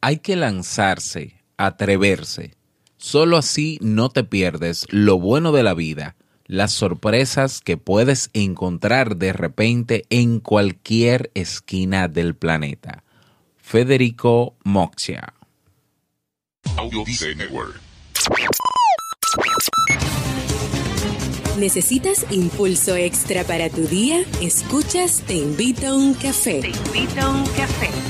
hay que lanzarse, atreverse. Solo así no te pierdes lo bueno de la vida, las sorpresas que puedes encontrar de repente en cualquier esquina del planeta. Federico Moxia. Audio Network. ¿Necesitas impulso extra para tu día? Escuchas Te invito a un café. Te invito a un café.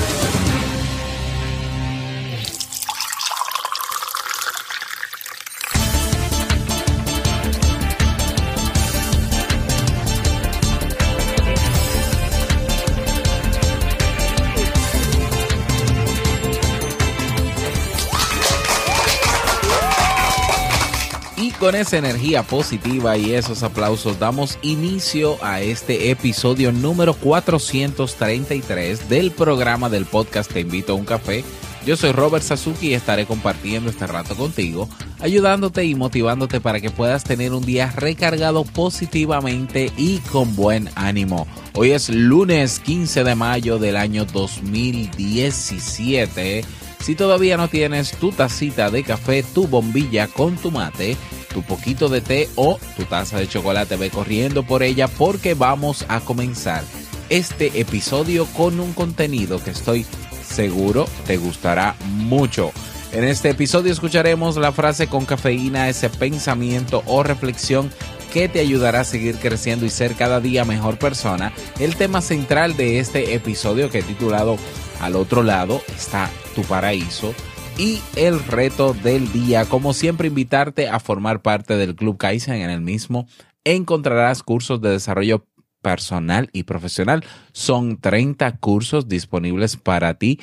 Con esa energía positiva y esos aplausos damos inicio a este episodio número 433 del programa del podcast Te invito a un café. Yo soy Robert Sasuki y estaré compartiendo este rato contigo, ayudándote y motivándote para que puedas tener un día recargado positivamente y con buen ánimo. Hoy es lunes 15 de mayo del año 2017. Si todavía no tienes tu tacita de café, tu bombilla con tu mate, tu poquito de té o tu taza de chocolate. Ve corriendo por ella porque vamos a comenzar este episodio con un contenido que estoy seguro te gustará mucho. En este episodio escucharemos la frase con cafeína, ese pensamiento o reflexión que te ayudará a seguir creciendo y ser cada día mejor persona. El tema central de este episodio que he titulado Al otro lado está tu paraíso y el reto del día. Como siempre, invitarte a formar parte del Club Kaizen. En el mismo encontrarás cursos de desarrollo personal y profesional. Son 30 cursos disponibles para ti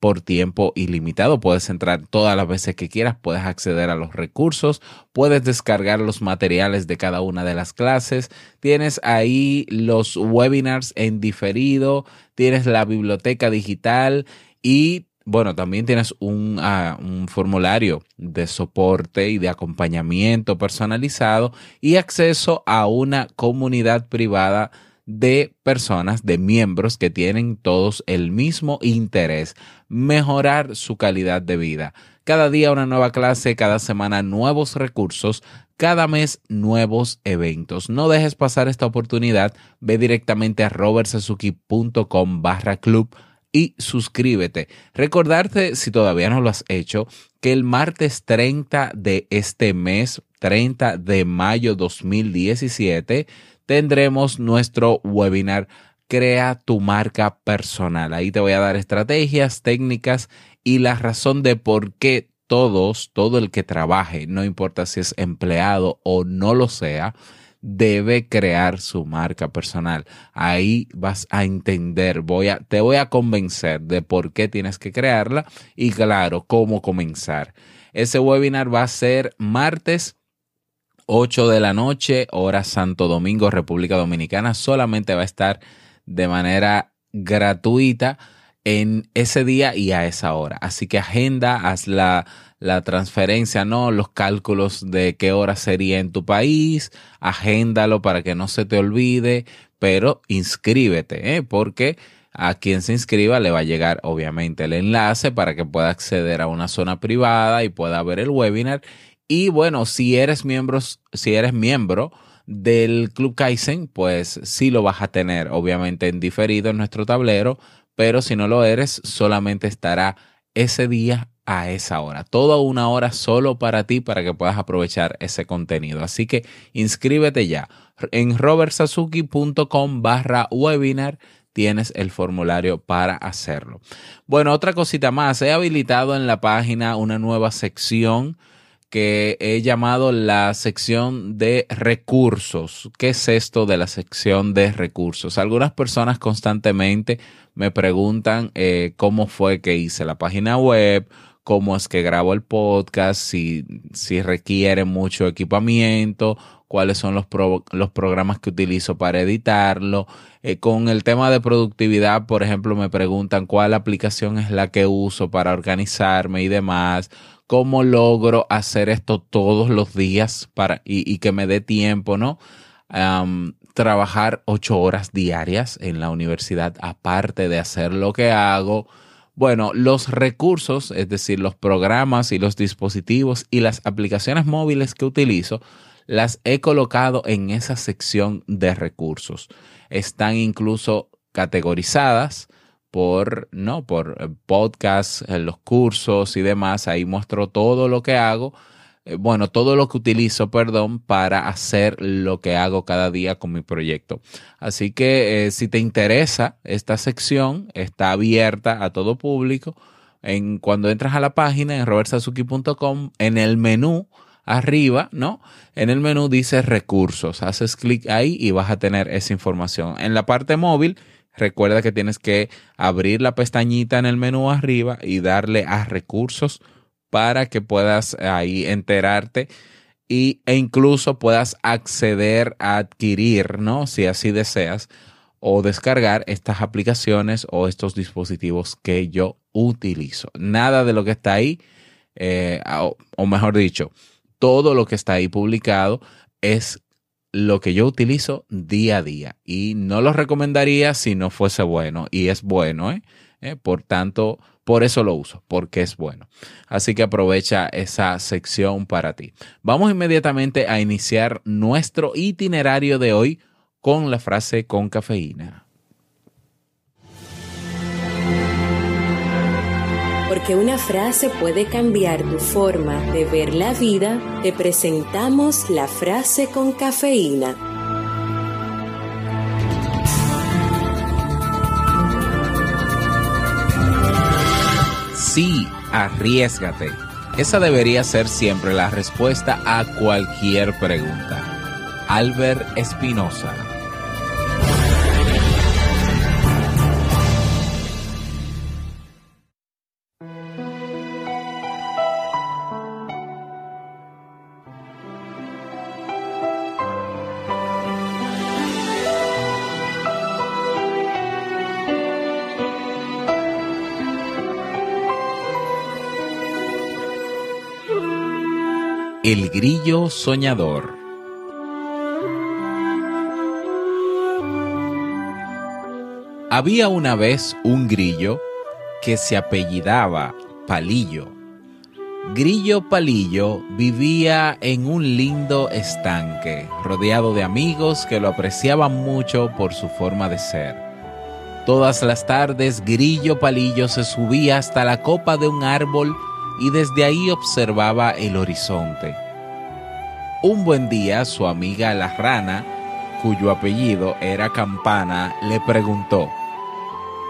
por tiempo ilimitado. Puedes entrar todas las veces que quieras, puedes acceder a los recursos, puedes descargar los materiales de cada una de las clases. Tienes ahí los webinars en diferido, tienes la biblioteca digital y bueno, también tienes ah, un, formulario de soporte y de acompañamiento personalizado y acceso a una comunidad privada de personas, de miembros que tienen todos el mismo interés, mejorar su calidad de vida. Cada día una nueva clase, cada semana nuevos recursos, cada mes nuevos eventos. No dejes pasar esta oportunidad, ve directamente a robertsazuki.com barra club y suscríbete. Recordarte, si todavía no lo has hecho, que el martes 30 de este mes, 30 de mayo 2017, tendremos nuestro webinar Crea tu marca personal. Ahí te voy a dar estrategias, técnicas y la razón de por qué todos, todo el que trabaje, no importa si es empleado o no lo sea, debe crear su marca personal. Ahí vas a entender, voy a, te voy a convencer de por qué tienes que crearla y claro, cómo comenzar. Ese webinar va a ser martes 8 de la noche, hora Santo Domingo, República Dominicana. Solamente va a estar de manera gratuita en ese día y a esa hora. Así que agenda, haz la transferencia, ¿no? Los cálculos de qué hora sería en tu país, agéndalo para que no se te olvide, pero inscríbete, ¿eh? Porque a quien se inscriba le va a llegar obviamente el enlace para que pueda acceder a una zona privada y pueda ver el webinar. Y bueno, si eres miembro, si eres miembro del Club Kaizen, pues sí lo vas a tener obviamente en diferido en nuestro tablero, pero si no lo eres, solamente estará ese día a esa hora. Toda una hora solo para ti para que puedas aprovechar ese contenido. Así que inscríbete ya. En robertsazuki.com barra webinar tienes el formulario para hacerlo. Bueno, otra cosita más. He habilitado en la página una nueva sección que he llamado la sección de recursos. ¿Qué es esto de la sección de recursos? Algunas personas constantemente me preguntan eh, cómo fue que hice la página web cómo es que grabo el podcast, si, si requiere mucho equipamiento, cuáles son los, los programas que utilizo para editarlo. Eh, con el tema de productividad, por ejemplo, me preguntan cuál aplicación es la que uso para organizarme y demás. ¿Cómo logro hacer esto todos los días para, y, que me dé tiempo, ¿no? trabajar ocho horas diarias en la universidad, aparte de hacer lo que hago. Bueno, los recursos, es decir, los programas y los dispositivos y las aplicaciones móviles que utilizo, las he colocado en esa sección de recursos. Están incluso categorizadas por, ¿no? Por podcasts, los cursos y demás. Ahí muestro todo lo que hago eh, bueno, todo lo que utilizo, perdón, para hacer lo que hago cada día con mi proyecto. Así que eh, si te interesa esta sección, está abierta a todo público. En, cuando entras a la página en robertsazuki.com, en el menú arriba, ¿no? En el menú dice recursos. Haces clic ahí y vas a tener esa información. En la parte móvil, recuerda que tienes que abrir la pestañita en el menú arriba y darle a recursos para que puedas ahí enterarte y, e incluso puedas acceder a adquirir, ¿no? Si así deseas, o descargar estas aplicaciones o estos dispositivos que yo utilizo. Nada de lo que está ahí, eh, o, mejor dicho, todo lo que está ahí publicado es lo que yo utilizo día a día y no lo recomendaría si no fuese bueno y es bueno, ¿eh? ¿Eh? Por tanto, por eso lo uso, porque es bueno. Así que aprovecha esa sección para ti. Vamos inmediatamente a iniciar nuestro itinerario de hoy con la frase con cafeína. Porque una frase puede cambiar tu forma de ver la vida, te presentamos la frase con cafeína. Sí, arriesgate. Esa debería ser siempre la respuesta a cualquier pregunta. Albert Espinosa. El grillo soñador. Había una vez un grillo que se apellidaba Palillo. Grillo Palillo vivía en un lindo estanque, rodeado de amigos que lo apreciaban mucho por su forma de ser. Todas las tardes Grillo Palillo se subía hasta la copa de un árbol y desde ahí observaba el horizonte. Un buen día su amiga la rana, cuyo apellido era Campana, le preguntó,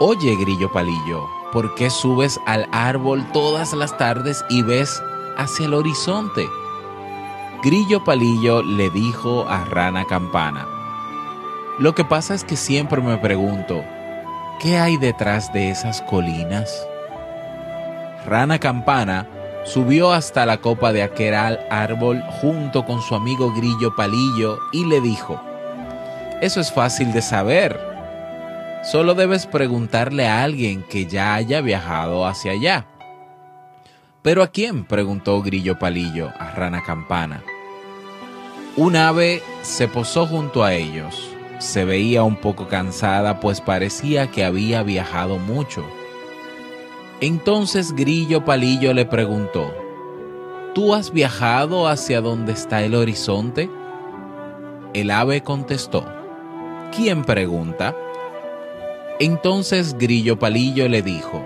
Oye Grillo Palillo, ¿por qué subes al árbol todas las tardes y ves hacia el horizonte? Grillo Palillo le dijo a Rana Campana, Lo que pasa es que siempre me pregunto, ¿qué hay detrás de esas colinas? Rana Campana subió hasta la copa de aquel árbol junto con su amigo Grillo Palillo y le dijo, Eso es fácil de saber. Solo debes preguntarle a alguien que ya haya viajado hacia allá. ¿Pero a quién? preguntó Grillo Palillo a Rana Campana. Un ave se posó junto a ellos. Se veía un poco cansada, pues parecía que había viajado mucho. Entonces Grillo Palillo le preguntó, ¿Tú has viajado hacia donde está el horizonte? El ave contestó, ¿quién pregunta? Entonces Grillo Palillo le dijo,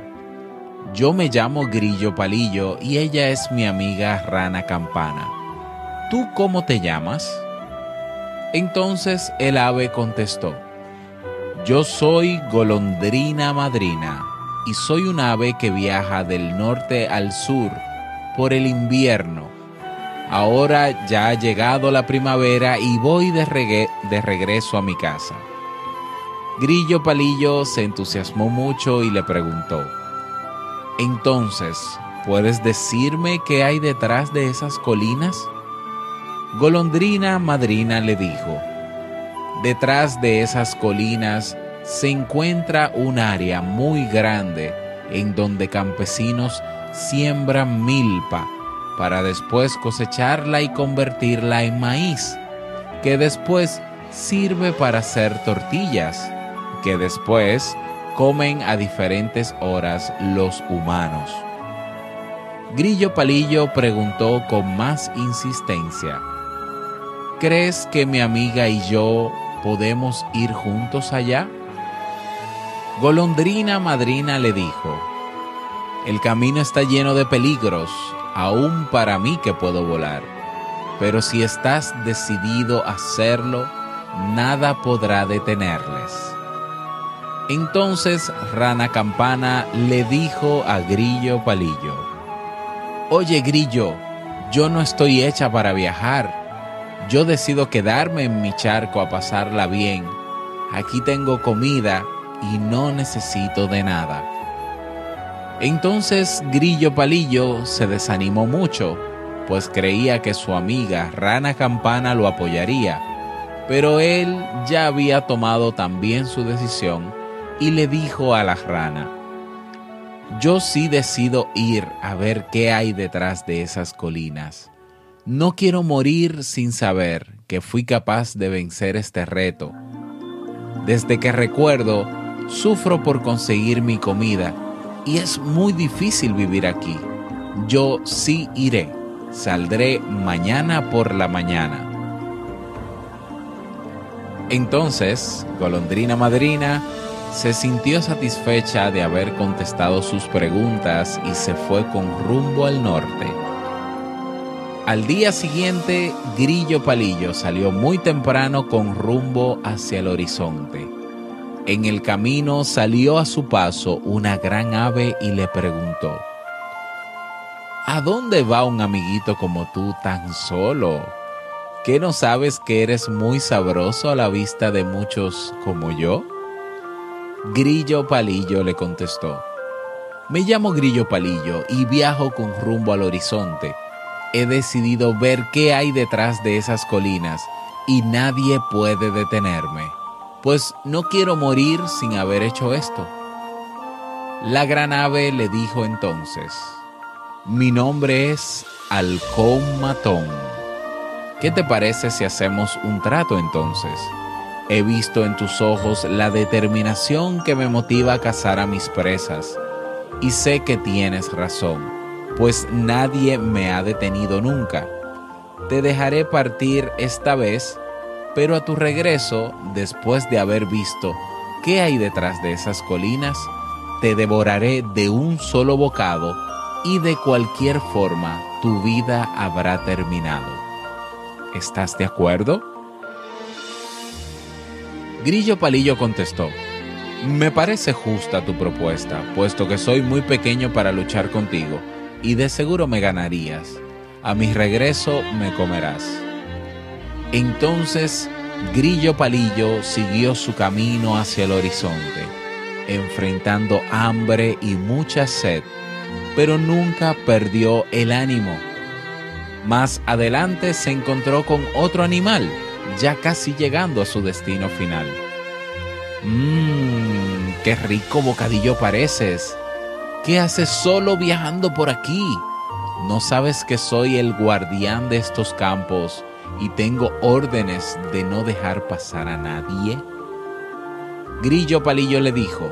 yo me llamo Grillo Palillo y ella es mi amiga Rana Campana. ¿Tú cómo te llamas? Entonces el ave contestó, yo soy Golondrina Madrina y soy un ave que viaja del norte al sur por el invierno. Ahora ya ha llegado la primavera y voy de, de regreso a mi casa. Grillo Palillo se entusiasmó mucho y le preguntó, Entonces, ¿puedes decirme qué hay detrás de esas colinas? Golondrina Madrina le dijo, Detrás de esas colinas se encuentra un área muy grande en donde campesinos siembran milpa para después cosecharla y convertirla en maíz, que después sirve para hacer tortillas, que después comen a diferentes horas los humanos. Grillo Palillo preguntó con más insistencia, ¿crees que mi amiga y yo podemos ir juntos allá? Golondrina Madrina le dijo, el camino está lleno de peligros, aún para mí que puedo volar, pero si estás decidido a hacerlo, nada podrá detenerles. Entonces Rana Campana le dijo a Grillo Palillo, Oye Grillo, yo no estoy hecha para viajar, yo decido quedarme en mi charco a pasarla bien, aquí tengo comida y no necesito de nada. Entonces Grillo Palillo se desanimó mucho, pues creía que su amiga Rana Campana lo apoyaría, pero él ya había tomado también su decisión y le dijo a la rana, yo sí decido ir a ver qué hay detrás de esas colinas. No quiero morir sin saber que fui capaz de vencer este reto. Desde que recuerdo, Sufro por conseguir mi comida y es muy difícil vivir aquí. Yo sí iré. Saldré mañana por la mañana. Entonces, Golondrina Madrina se sintió satisfecha de haber contestado sus preguntas y se fue con rumbo al norte. Al día siguiente, Grillo Palillo salió muy temprano con rumbo hacia el horizonte. En el camino salió a su paso una gran ave y le preguntó, ¿A dónde va un amiguito como tú tan solo? ¿Qué no sabes que eres muy sabroso a la vista de muchos como yo? Grillo Palillo le contestó, me llamo Grillo Palillo y viajo con rumbo al horizonte. He decidido ver qué hay detrás de esas colinas y nadie puede detenerme pues no quiero morir sin haber hecho esto. La gran ave le dijo entonces, mi nombre es Halcón Matón. ¿Qué te parece si hacemos un trato entonces? He visto en tus ojos la determinación que me motiva a cazar a mis presas, y sé que tienes razón, pues nadie me ha detenido nunca. Te dejaré partir esta vez pero a tu regreso, después de haber visto qué hay detrás de esas colinas, te devoraré de un solo bocado y de cualquier forma tu vida habrá terminado. ¿Estás de acuerdo? Grillo Palillo contestó, me parece justa tu propuesta, puesto que soy muy pequeño para luchar contigo, y de seguro me ganarías. A mi regreso me comerás. Entonces Grillo Palillo siguió su camino hacia el horizonte, enfrentando hambre y mucha sed, pero nunca perdió el ánimo. Más adelante se encontró con otro animal, ya casi llegando a su destino final. Mmm, qué rico bocadillo pareces. ¿Qué haces solo viajando por aquí? ¿No sabes que soy el guardián de estos campos? Y tengo órdenes de no dejar pasar a nadie? Grillo Palillo le dijo,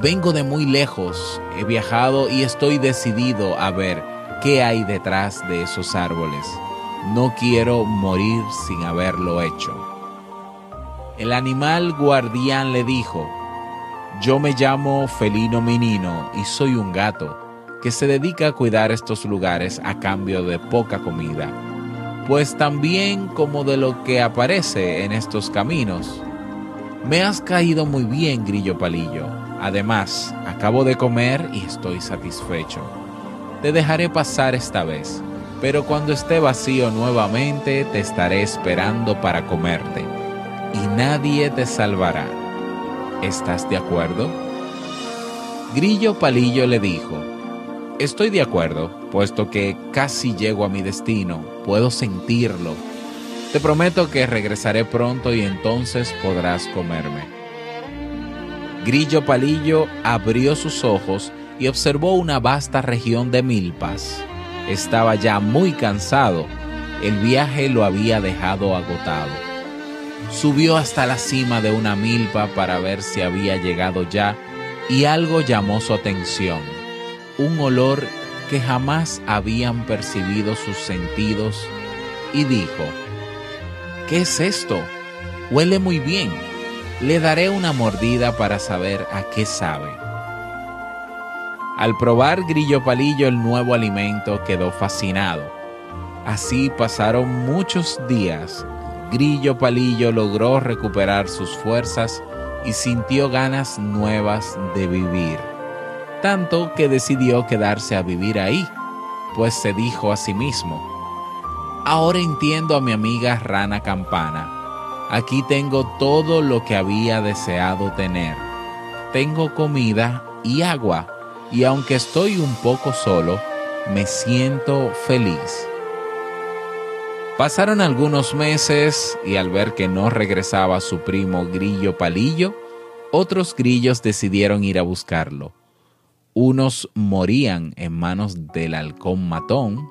vengo de muy lejos, he viajado y estoy decidido a ver qué hay detrás de esos árboles. No quiero morir sin haberlo hecho. El animal guardián le dijo, yo me llamo Felino Menino y soy un gato que se dedica a cuidar estos lugares a cambio de poca comida pues también como de lo que aparece en estos caminos. Me has caído muy bien, Grillo Palillo. Además, acabo de comer y estoy satisfecho. Te dejaré pasar esta vez, pero cuando esté vacío nuevamente te estaré esperando para comerte, y nadie te salvará. ¿Estás de acuerdo? Grillo Palillo le dijo, Estoy de acuerdo, puesto que casi llego a mi destino, puedo sentirlo, Te prometo que regresaré pronto y entonces podrás comerme. Grillo Palillo abrió sus ojos y observó una vasta región de milpas. Estaba ya muy cansado. El viaje lo había dejado agotado. Subió hasta la cima de una milpa para ver si había llegado ya y algo llamó su atención. Un olor que jamás habían percibido sus sentidos y dijo, ¿qué es esto? Huele muy bien. Le daré una mordida para saber a qué sabe. Al probar Grillo Palillo el nuevo alimento quedó fascinado. Así pasaron muchos días. Grillo Palillo logró recuperar sus fuerzas y sintió ganas nuevas de vivir. Tanto que decidió quedarse a vivir ahí, pues se dijo a sí mismo, ahora entiendo a mi amiga Rana Campana. Aquí tengo todo lo que había deseado tener. Tengo comida y agua y aunque estoy un poco solo, me siento feliz. Pasaron algunos meses y al ver que no regresaba su primo Grillo Palillo, otros grillos decidieron ir a buscarlo. Unos morían en manos del halcón matón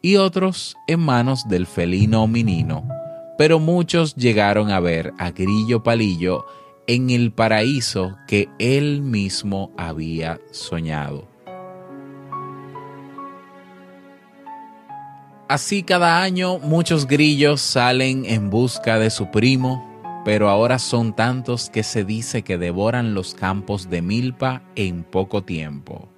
y otros en manos del felino minino, pero muchos llegaron a ver a Grillo Palillo en el paraíso que él mismo había soñado. Así cada año muchos grillos salen en busca de su primo, pero ahora son tantos que se dice que devoran los campos de milpa en poco tiempo.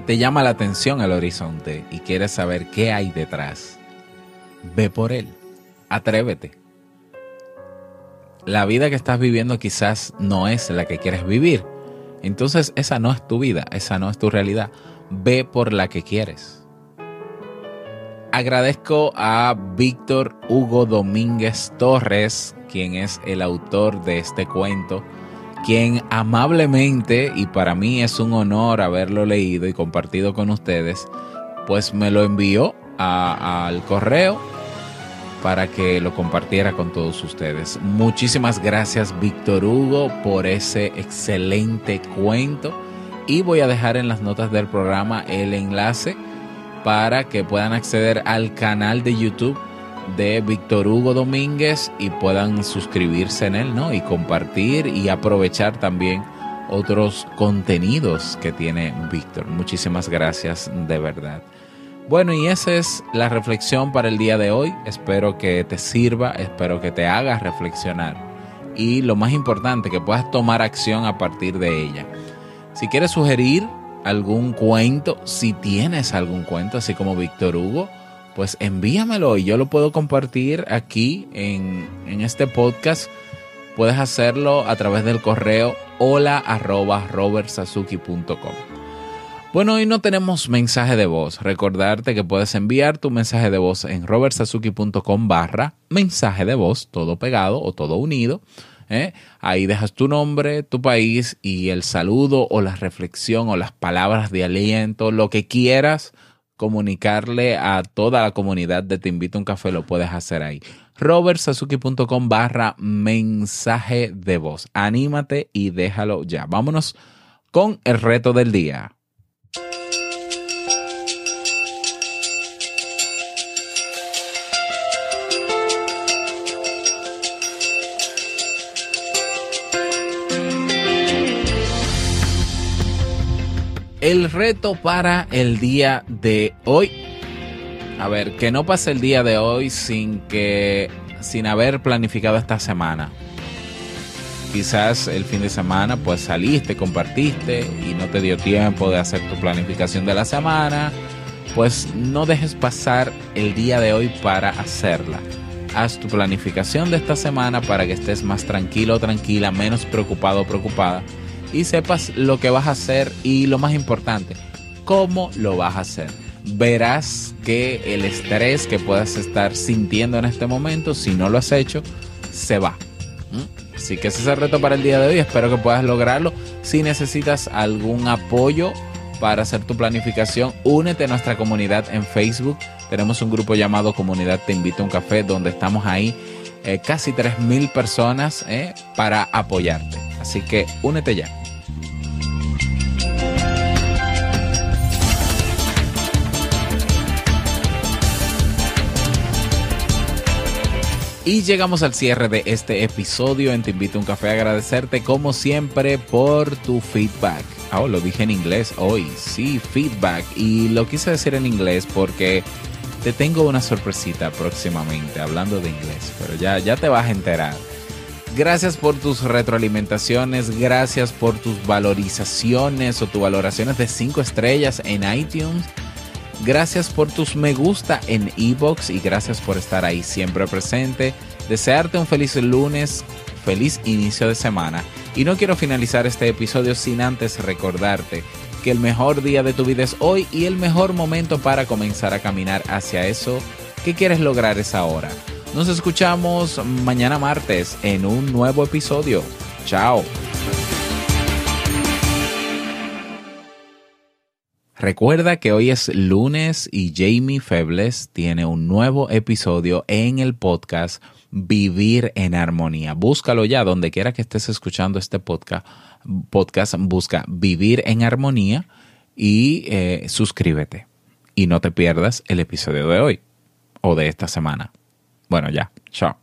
Te llama la atención el horizonte y quieres saber qué hay detrás, ve por él, atrévete. La vida que estás viviendo quizás no es la que quieres vivir. Entonces esa no es tu vida, esa no es tu realidad. Ve por la que quieres. Agradezco a Víctor Hugo Domínguez Torres, quien es el autor de este cuento quien amablemente, y para mí es un honor haberlo leído y compartido con ustedes, pues me lo envió al correo para que lo compartiera con todos ustedes. Muchísimas gracias Víctor Hugo por ese excelente cuento y voy a dejar en las notas del programa el enlace para que puedan acceder al canal de YouTube de Víctor Hugo Domínguez y puedan suscribirse en él, ¿no? Y compartir y aprovechar también otros contenidos que tiene Víctor. Muchísimas gracias de verdad. Bueno, y esa es la reflexión para el día de hoy. Espero que te sirva, espero que te haga reflexionar y lo más importante, que puedas tomar acción a partir de ella. Si quieres sugerir algún cuento, si tienes algún cuento, así como Víctor Hugo, pues envíamelo y yo lo puedo compartir aquí en, este podcast. Puedes hacerlo a través del correo hola arroba Bueno, hoy no tenemos mensaje de voz. Recordarte que puedes enviar tu mensaje de voz en robertsazuki.com barra mensaje de voz, todo pegado o todo unido. ¿eh? Ahí dejas tu nombre, tu país y el saludo o la reflexión o las palabras de aliento, lo que quieras comunicarle a toda la comunidad de Te Invito a un Café, lo puedes hacer ahí. robertsazuki.com barra mensaje de voz. Anímate y déjalo ya. Vámonos con el reto del día. El reto para el día de hoy. A ver, que no pase el día de hoy sin que sin haber planificado esta semana. Quizás el fin de semana pues saliste, compartiste y no te dio tiempo de hacer tu planificación de la semana. Pues no dejes pasar el día de hoy para hacerla. haz tu planificación de esta semana para que estés más tranquilo tranquila, menos preocupado preocupada y sepas lo que vas a hacer y lo más importante, cómo lo vas a hacer. Verás que el estrés que puedas estar sintiendo en este momento, si no lo has hecho, se va. Así que ese es el reto para el día de hoy. Espero que puedas lograrlo. Si necesitas algún apoyo para hacer tu planificación, únete a nuestra comunidad en Facebook. Tenemos un grupo llamado Comunidad Te Invito a un Café, donde estamos ahí eh, casi 3.000 personas eh, para apoyarte. Así que únete ya. Y llegamos al cierre de este episodio en Te Invito a un Café a agradecerte como siempre por tu feedback. Oh, lo dije en inglés hoy, sí, feedback. Y lo quise decir en inglés porque te tengo una sorpresita próximamente hablando de inglés, pero ya, ya te vas a enterar. Gracias por tus retroalimentaciones, gracias por tus valorizaciones o tus valoraciones de 5 estrellas en iTunes. Gracias por tus me gusta en Ebox y gracias por estar ahí siempre presente. Desearte un feliz lunes, feliz inicio de semana. Y no quiero finalizar este episodio sin antes recordarte que el mejor día de tu vida es hoy y el mejor momento para comenzar a caminar hacia eso que quieres lograr es ahora. Nos escuchamos mañana martes en un nuevo episodio. Chao. Recuerda que hoy es lunes y Jamie Febles tiene un nuevo episodio en el podcast Vivir en Armonía. Búscalo ya donde quiera que estés escuchando este podcast. Podcast busca Vivir en Armonía y eh, suscríbete. Y no te pierdas el episodio de hoy o de esta semana. Bueno, ya. Chao.